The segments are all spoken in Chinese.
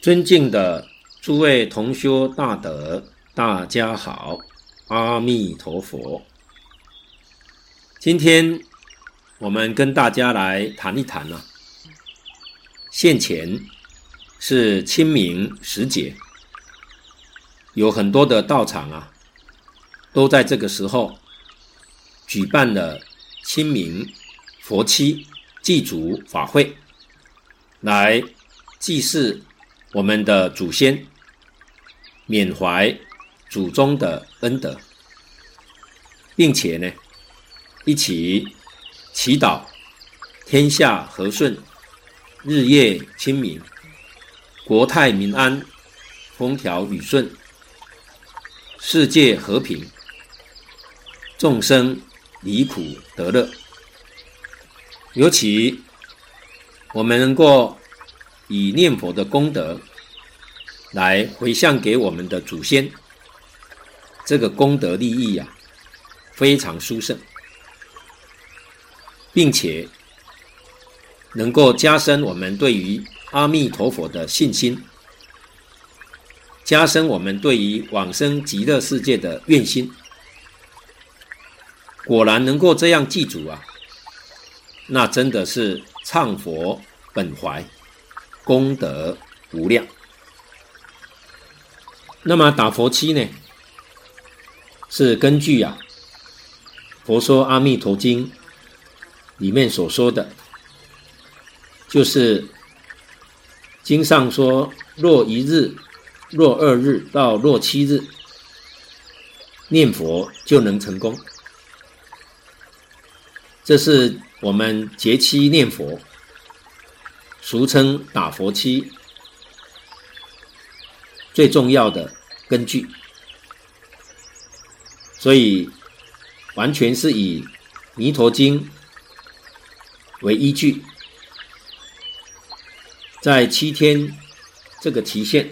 尊敬的诸位同修大德，大家好，阿弥陀佛。今天我们跟大家来谈一谈啊，现前是清明时节，有很多的道场啊，都在这个时候举办了清明佛七祭祖法会，来祭祀我们的祖先，缅怀祖宗的恩德，并且呢，一起祈祷天下和顺，日夜清明，国泰民安，风调雨顺，世界和平，众生离苦得乐。尤其我们能够。以念佛的功德来回向给我们的祖先，这个功德利益啊，非常殊胜，并且能够加深我们对于阿弥陀佛的信心，加深我们对于往生极乐世界的愿心。果然能够这样祭祖啊，那真的是唱佛本怀。功德无量。那么打佛七呢，是根据啊《佛说阿弥陀经》里面所说的，就是经上说，若一日、若二日到若七日念佛就能成功。这是我们节期念佛。俗称打佛七。最重要的根据，所以完全是以《弥陀经》为依据，在七天这个期限，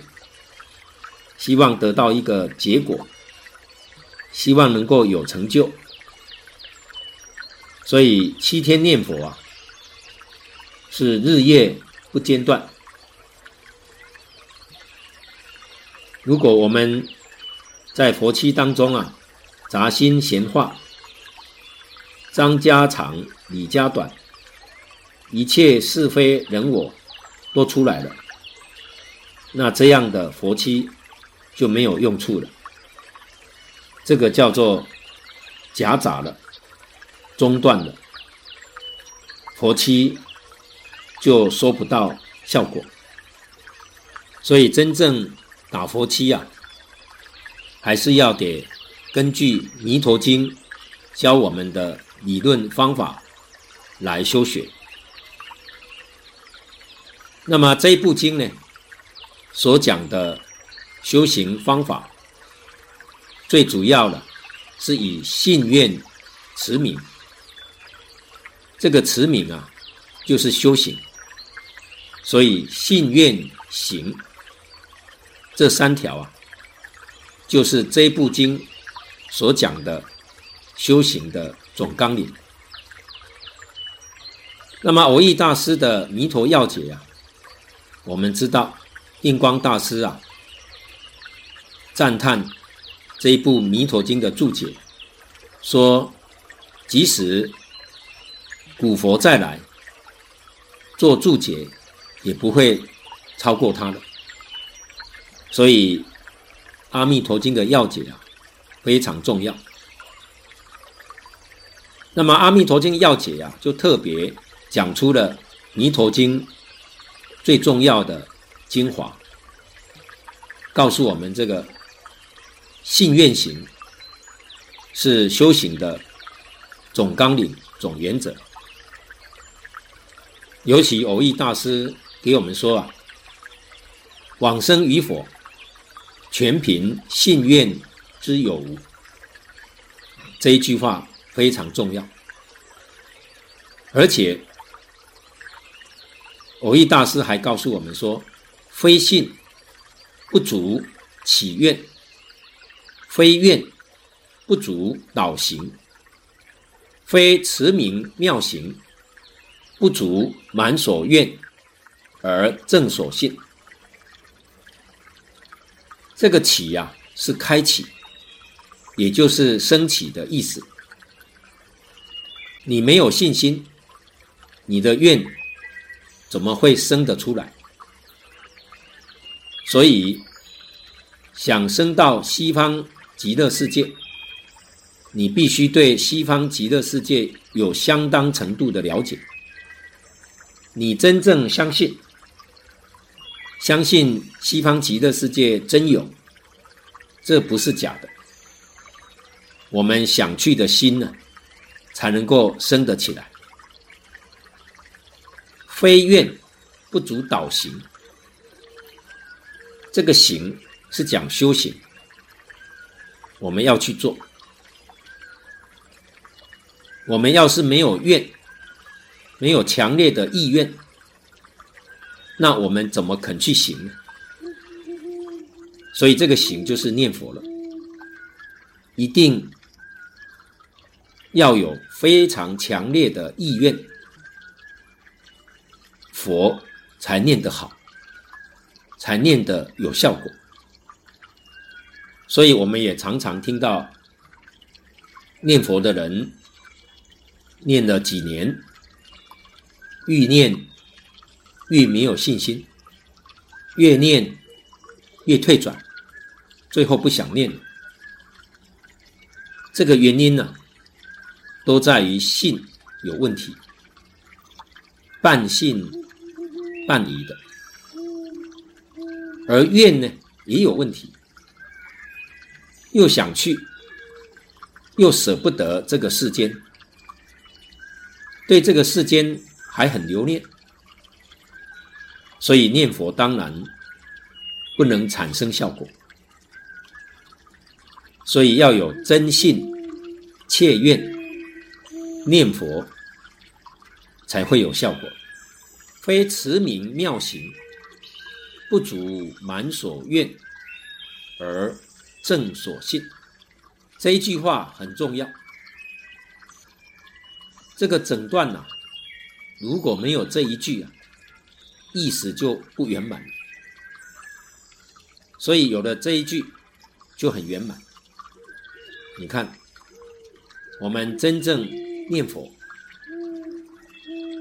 希望得到一个结果，希望能够有成就，所以七天念佛啊，是日夜。不间断。如果我们在佛七当中啊，杂心闲话、张家长李家短，一切是非人我都出来了，那这样的佛七就没有用处了。这个叫做夹杂了，中断了，佛七。就收不到效果，所以真正打佛七啊，还是要得根据《弥陀经》教我们的理论方法来修学。那么这一部经呢，所讲的修行方法，最主要的是以信愿持名。这个持名啊，就是修行。所以信愿行这三条啊，就是这部经所讲的修行的总纲领。那么蕅益大师的《弥陀要解》啊，我们知道印光大师啊赞叹这一部《弥陀经》的注解，说即使古佛再来做注解。也不会超过他的，所以《阿弥陀经》的要解啊非常重要。那么《阿弥陀经》要解啊，就特别讲出了《弥陀经》最重要的精华，告诉我们这个信愿行是修行的总纲领、总原则。尤其蕅益大师。给我们说啊，往生与否，全凭信愿之有。这一句话非常重要，而且蕅益大师还告诉我们说：非信不足起愿，非愿不足导行，非持名妙行不足满所愿。而正所信，这个启呀、是开启，也就是升起的意思。你没有信心，你的愿怎么会生得出来？所以，想升到西方极乐世界，你必须对西方极乐世界有相当程度的了解。你真正相信，相信西方极乐世界真有，这不是假的。我们想去的心呢？才能够升得起来。非愿不足导行，这个行是讲修行，我们要去做。我们要是没有愿，没有强烈的意愿，那我们怎么肯去行呢？所以这个行就是念佛了，一定。要有非常强烈的意愿，佛才念得好，才念得有效果。所以我们也常常听到念佛的人念了几年，愈念愈没有信心，越念越退转，最后不想念了。这个原因呢？都在于信有问题，半信半疑的，而愿呢也有问题，又想去，又舍不得这个世间，对这个世间还很留恋，所以念佛当然不能产生效果，所以要有真信切愿。念佛才会有效果，非持名妙行，不足满所愿而正所信。这一句话很重要。这个整段呐、如果没有这一句啊，意思就不圆满。所以有了这一句就很圆满。你看，我们真正。念佛，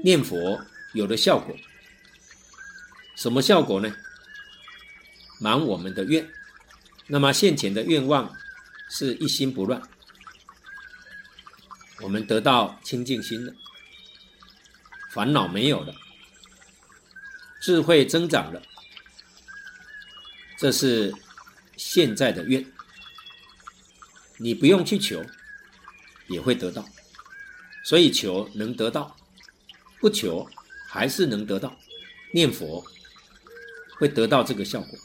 念佛有了效果，什么效果呢？满我们的愿，那么现前的愿望是一心不乱，我们得到清净心了，烦恼没有了，智慧增长了，这是现在的愿，你不用去求，也会得到。所以求能得到，不求还是能得到。念佛会得到这个效果。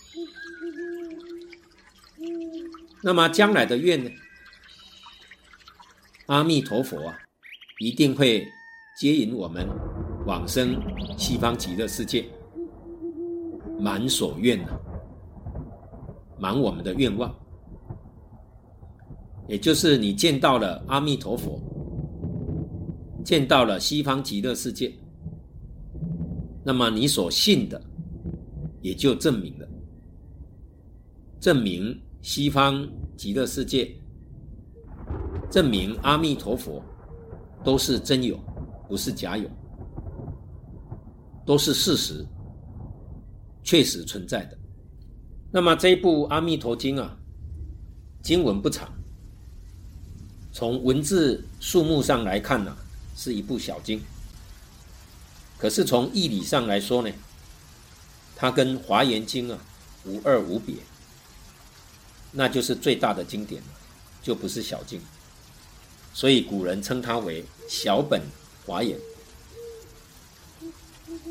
那么将来的愿呢？阿弥陀佛啊，一定会接引我们往生西方极乐世界，满所愿啊，满我们的愿望。也就是你见到了阿弥陀佛。见到了西方极乐世界，那么你所信的也就证明了，证明西方极乐世界，证明阿弥陀佛都是真有，不是假有，都是事实，确实存在的。那么这一部《阿弥陀经》啊，经文不长，从文字数目上来看呢、是一部小经，可是从义理上来说呢，它跟《华严经》啊无二无别，那就是最大的经典了，就不是小经，所以古人称它为小本华严，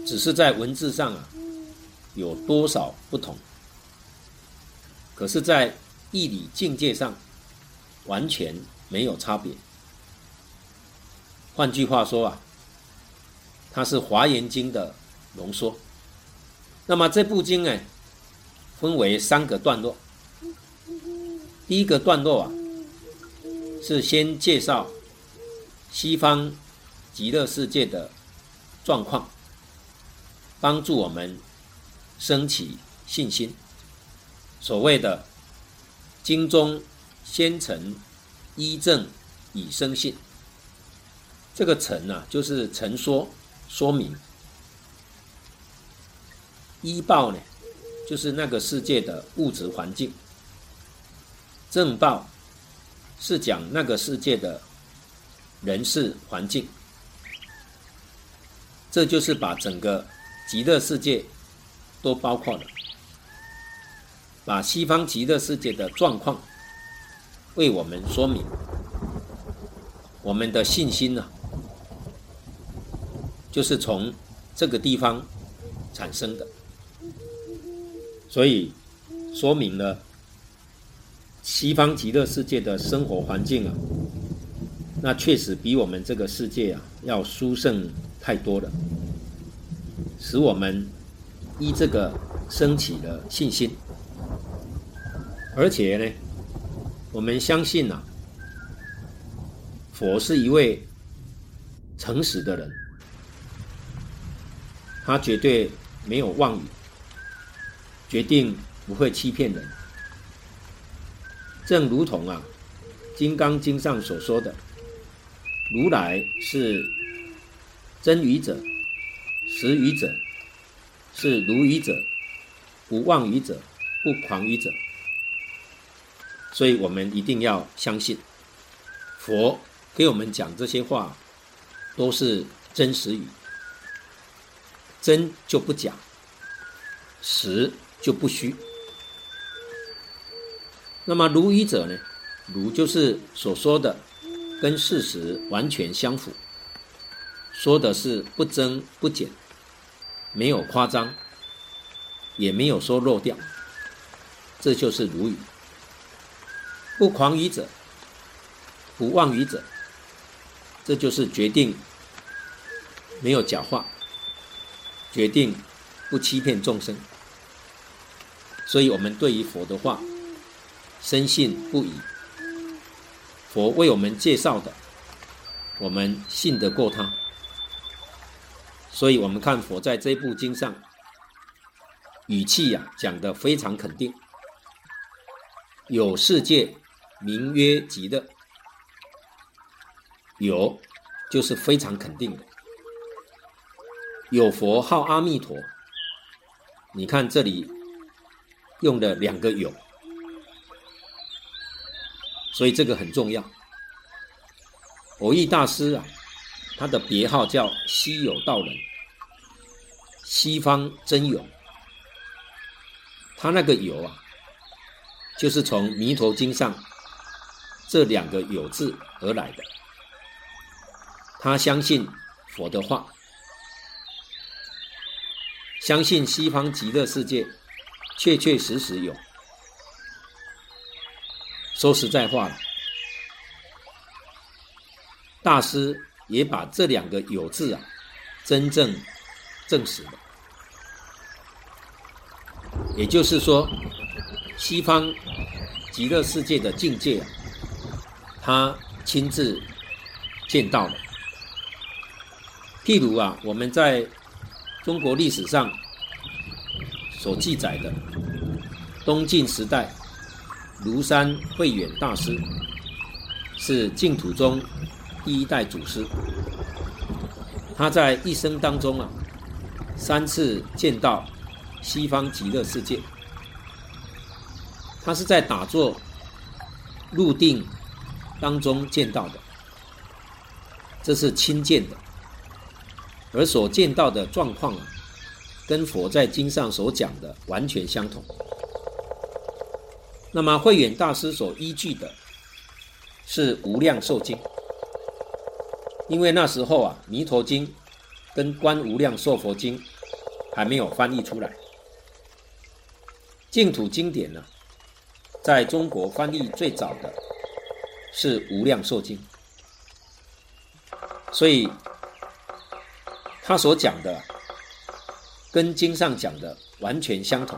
只是在文字上啊有多少不同，可是，在义理境界上完全没有差别。换句话说啊，它是《华严经》的浓缩。那么这部经呢，分为三个段落。第一个段落啊，是先介绍西方极乐世界的状况，帮助我们升起信心。所谓的经中先成依证以生信。这个陈啊，就是陈说说明。依报呢，就是那个世界的物质环境。证报是讲那个世界的人事环境。这就是把整个极乐世界都包括了，把西方极乐世界的状况为我们说明，我们的信心呢、就是从这个地方产生的，所以说明了西方极乐世界的生活环境啊，那确实比我们这个世界啊要殊胜太多了，使我们依这个升起了信心，而且呢，我们相信呐、啊，佛是一位诚实的人，他绝对没有妄语，决定不会欺骗人，正如同啊，《金刚经》上所说的，如来是。真语者，实语者，是如语者，不妄语者，不狂语者。所以我们一定要相信，佛给我们讲这些话，都是真实语。真就不假，实就不虚。那么如语者呢？如就是所说的，跟事实完全相符。说的是不增不减，没有夸张，也没有说漏掉，这就是如语。不狂语者，不妄语者，这就是决定没有假话，决定不欺骗众生。所以我们对于佛的话深信不疑，佛为我们介绍的，我们信得过他。所以，我们看佛在这部经上，语气呀、啊、讲得非常肯定。有世界名曰极乐，有就是非常肯定的。有佛号阿弥陀，你看这里用的两个有，所以这个很重要。蕅益大师啊。他的别号叫西有道人，西方真有。他那个有啊，就是从《弥陀经》上这两个有字而来的。他相信佛的话，相信西方极乐世界确确实实有。说实在话，大师。也把这两个有字啊，真正证实了。也就是说，西方极乐世界的境界啊，他亲自见到了。譬如啊，我们在中国历史上所记载的东晋时代，庐山慧远大师是净土宗。第一代祖师，他在一生当中啊，三次见到西方极乐世界。他是在打坐入定当中见到的，这是亲见的，而所见到的状况啊，跟佛在经上所讲的完全相同。那么慧远大师所依据的是《无量寿经》。因为那时候啊，《弥陀经》跟《观无量寿佛经》还没有翻译出来，净土经典呢，在中国翻译最早的是《无量寿经》，所以他所讲的跟经上讲的完全相同，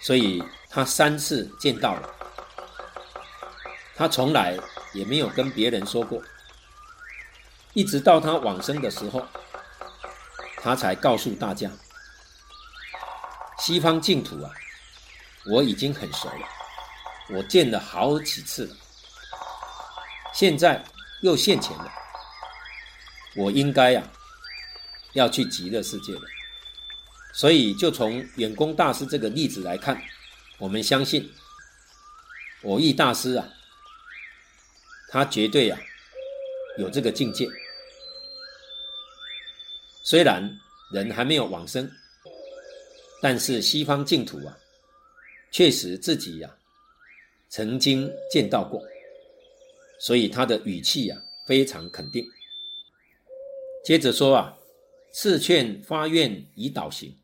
所以他三次见到了，他从来。也没有跟别人说过，一直到他往生的时候，他才告诉大家：西方净土啊，我已经很熟了，我见了好几次了，现在又现前了，我应该呀、啊、要去极乐世界了。所以，就从远公大师这个例子来看，我们相信蕅益大师啊，他绝对啊有这个境界。虽然人还没有往生，但是西方净土啊，确实自己呀、曾经见到过，所以他的语气啊非常肯定。接着说啊，次劝发愿以导行。